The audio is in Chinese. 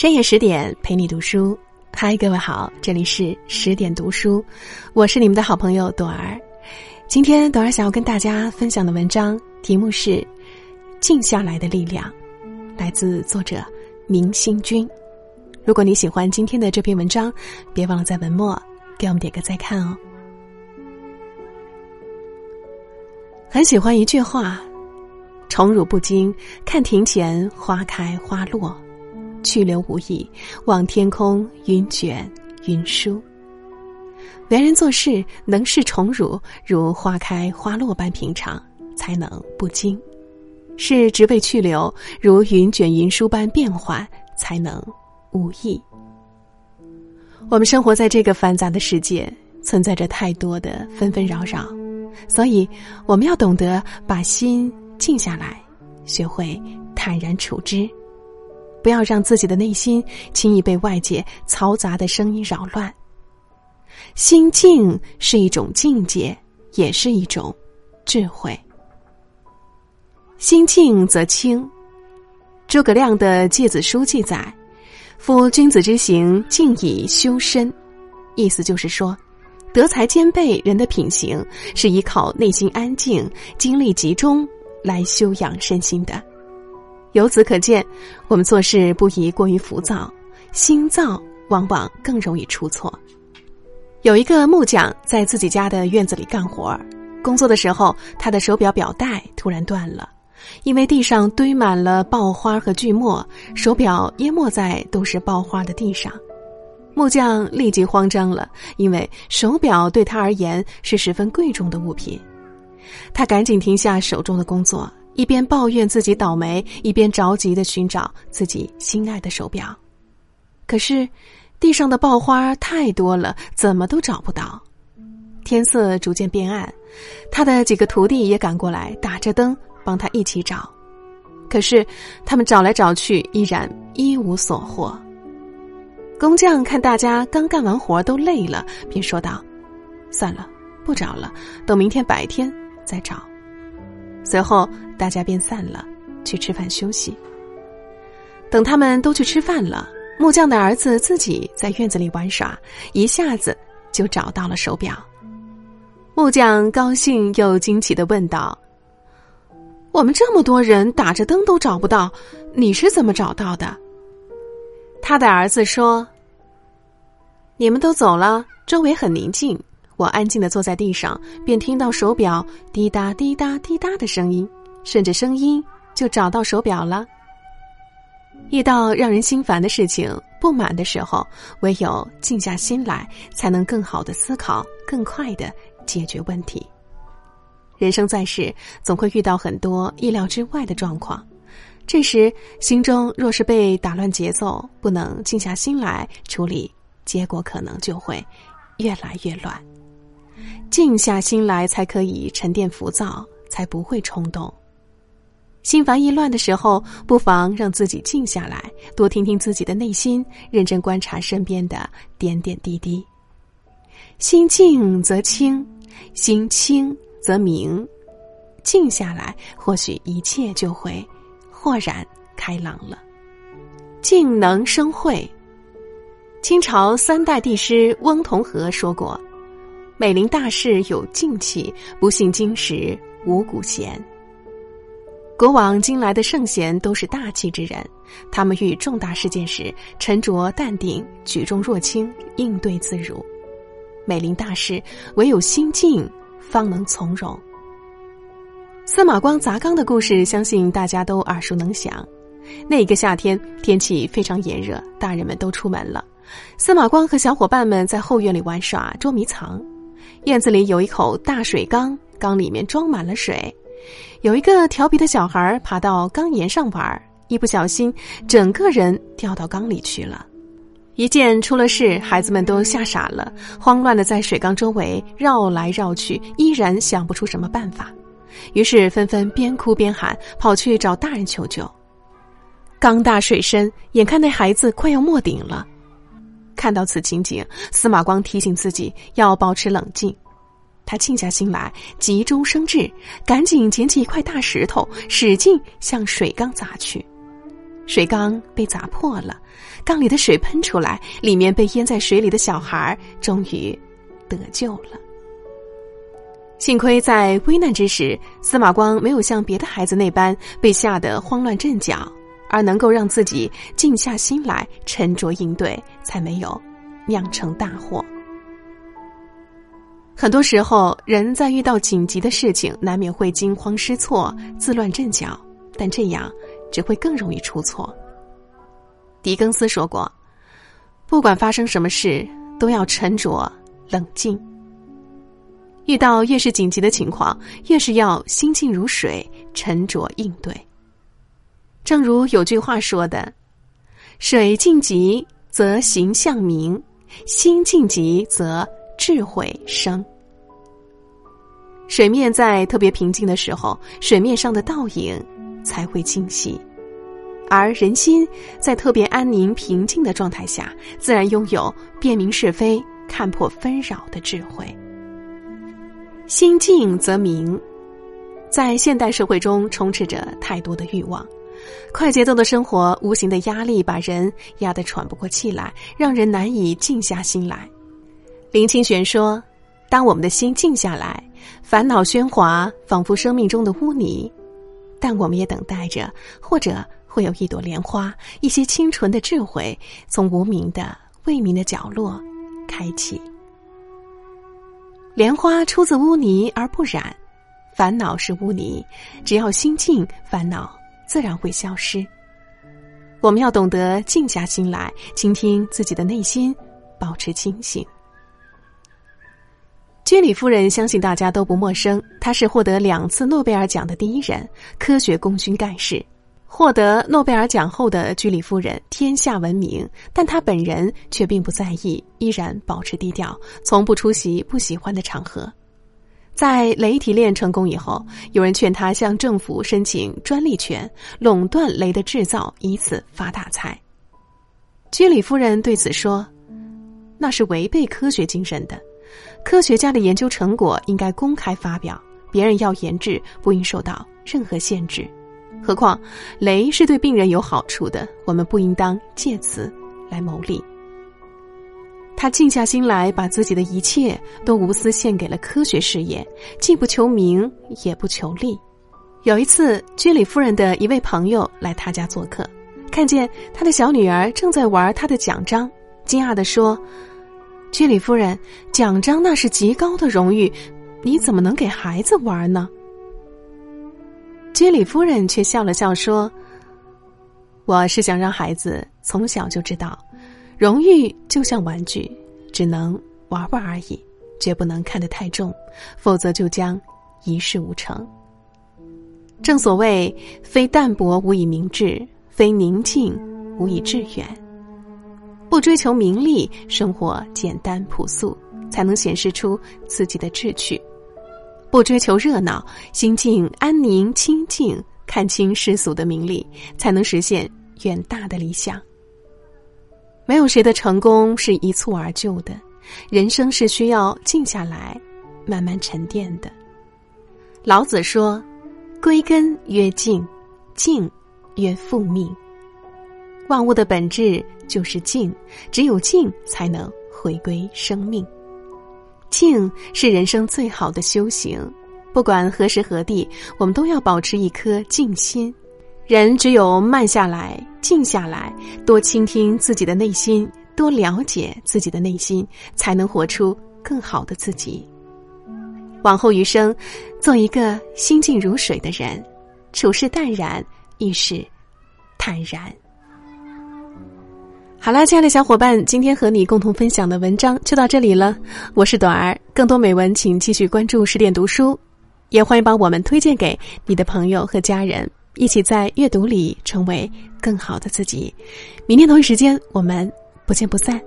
深夜十点陪你读书，嗨，各位好，这里是十点读书，我是你们的好朋友朵儿。今天朵儿想要跟大家分享的文章题目是《静下来的力量》，来自作者明星君。如果你喜欢今天的这篇文章，别忘了在文末给我们点个再看哦。很喜欢一句话：“宠辱不惊，看庭前花开花落；去留无意，望天空云卷云舒。”为人做事，能视宠辱如花开花落般平常，才能不惊；是职位去留如云卷云舒般变幻，才能无意。我们生活在这个繁杂的世界，存在着太多的纷纷扰扰。所以，我们要懂得把心静下来，学会坦然处之，不要让自己的内心轻易被外界嘈杂的声音扰乱。心静是一种境界，也是一种智慧。心静则清。诸葛亮的《诫子书》记载：“夫君子之行，静以修身。”意思就是说。德才兼备，人的品行是依靠内心安静、精力集中来修养身心的。由此可见，我们做事不宜过于浮躁，心躁往往更容易出错。有一个木匠在自己家的院子里干活，工作的时候，他的手表表带突然断了，因为地上堆满了爆花和锯末，手表淹没在都是爆花的地上。木匠立即慌张了，因为手表对他而言是十分贵重的物品。他赶紧停下手中的工作，一边抱怨自己倒霉，一边着急的寻找自己心爱的手表。可是，地上的爆花太多了，怎么都找不到。天色逐渐变暗，他的几个徒弟也赶过来，打着灯帮他一起找。可是，他们找来找去，依然一无所获。工匠看大家刚干完活都累了，便说道：“算了，不找了，等明天白天再找。”随后大家便散了，去吃饭休息。等他们都去吃饭了，木匠的儿子自己在院子里玩耍，一下子就找到了手表。木匠高兴又惊奇的问道：“我们这么多人打着灯都找不到，你是怎么找到的？”他的儿子说：“你们都走了，周围很宁静，我安静的坐在地上，便听到手表滴答滴答滴答的声音，顺着声音就找到手表了。遇到让人心烦的事情、不满的时候，唯有静下心来，才能更好的思考，更快的解决问题。人生在世，总会遇到很多意料之外的状况。”这时，心中若是被打乱节奏，不能静下心来处理，结果可能就会越来越乱。静下心来，才可以沉淀浮躁，才不会冲动。心烦意乱的时候，不妨让自己静下来，多听听自己的内心，认真观察身边的点点滴滴。心静则清，心清则明。静下来，或许一切就会。豁然开朗了，静能生慧。清朝三代帝师翁同龢说过：“美龄大事有静气，不信经时无古贤。”古往今来的圣贤都是大气之人，他们遇重大事件时沉着淡定，举重若轻，应对自如。美龄大事，唯有心静，方能从容。司马光砸缸的故事，相信大家都耳熟能详。那一个夏天，天气非常炎热，大人们都出门了。司马光和小伙伴们在后院里玩耍捉迷藏。院子里有一口大水缸，缸里面装满了水。有一个调皮的小孩爬到缸沿上玩，一不小心，整个人掉到缸里去了。一见出了事，孩子们都吓傻了，慌乱的在水缸周围绕来绕去，依然想不出什么办法。于是纷纷边哭边喊，跑去找大人求救。缸大水深，眼看那孩子快要没顶了。看到此情景，司马光提醒自己要保持冷静。他静下心来，急中生智，赶紧捡起一块大石头，使劲向水缸砸去。水缸被砸破了，缸里的水喷出来，里面被淹在水里的小孩终于得救了。幸亏在危难之时，司马光没有像别的孩子那般被吓得慌乱阵脚，而能够让自己静下心来，沉着应对，才没有酿成大祸。很多时候，人在遇到紧急的事情，难免会惊慌失措、自乱阵脚，但这样。只会更容易出错。狄更斯说过：“不管发生什么事，都要沉着冷静。遇到越是紧急的情况，越是要心静如水，沉着应对。”正如有句话说的：“水静极则形象明，心静极则智慧生。”水面在特别平静的时候，水面上的倒影。才会清晰，而人心在特别安宁平静的状态下，自然拥有辨明是非、看破纷扰的智慧。心静则明。在现代社会中，充斥着太多的欲望，快节奏的生活，无形的压力把人压得喘不过气来，让人难以静下心来。林清玄说：“当我们的心静下来，烦恼喧哗仿佛生命中的污泥。”但我们也等待着，或者会有一朵莲花，一些清纯的智慧，从无名的未明的角落开启。莲花出自污泥而不染，烦恼是污泥，只要心静，烦恼自然会消失。我们要懂得静下心来，倾听自己的内心，保持清醒。居里夫人相信大家都不陌生，她是获得两次诺贝尔奖的第一人，科学功勋盖世。获得诺贝尔奖后的居里夫人天下闻名，但她本人却并不在意，依然保持低调，从不出席不喜欢的场合。在雷提炼成功以后，有人劝他向政府申请专利权，垄断雷的制造，以此发大财。居里夫人对此说：“那是违背科学精神的。”科学家的研究成果应该公开发表，别人要研制不应受到任何限制。何况，雷是对病人有好处的，我们不应当借此来牟利。他静下心来，把自己的一切都无私献给了科学事业，既不求名，也不求利。有一次，居里夫人的一位朋友来他家做客，看见他的小女儿正在玩他的奖章，惊讶地说。居里夫人，奖章那是极高的荣誉，你怎么能给孩子玩呢？居里夫人却笑了笑说：“我是想让孩子从小就知道，荣誉就像玩具，只能玩玩而已，绝不能看得太重，否则就将一事无成。正所谓，非淡泊无以明志，非宁静无以致远。”不追求名利，生活简单朴素，才能显示出自己的志趣；不追求热闹，心境安宁清静，看清世俗的名利，才能实现远大的理想。没有谁的成功是一蹴而就的，人生是需要静下来，慢慢沉淀的。老子说：“归根曰静，静曰复命。”万物的本质就是静，只有静才能回归生命。静是人生最好的修行，不管何时何地，我们都要保持一颗静心。人只有慢下来、静下来，多倾听自己的内心，多了解自己的内心，才能活出更好的自己。往后余生，做一个心静如水的人，处事淡然，遇事坦然。好啦，亲爱的小伙伴，今天和你共同分享的文章就到这里了。我是朵儿，更多美文请继续关注十点读书，也欢迎把我们推荐给你的朋友和家人，一起在阅读里成为更好的自己。明天同一时间，我们不见不散。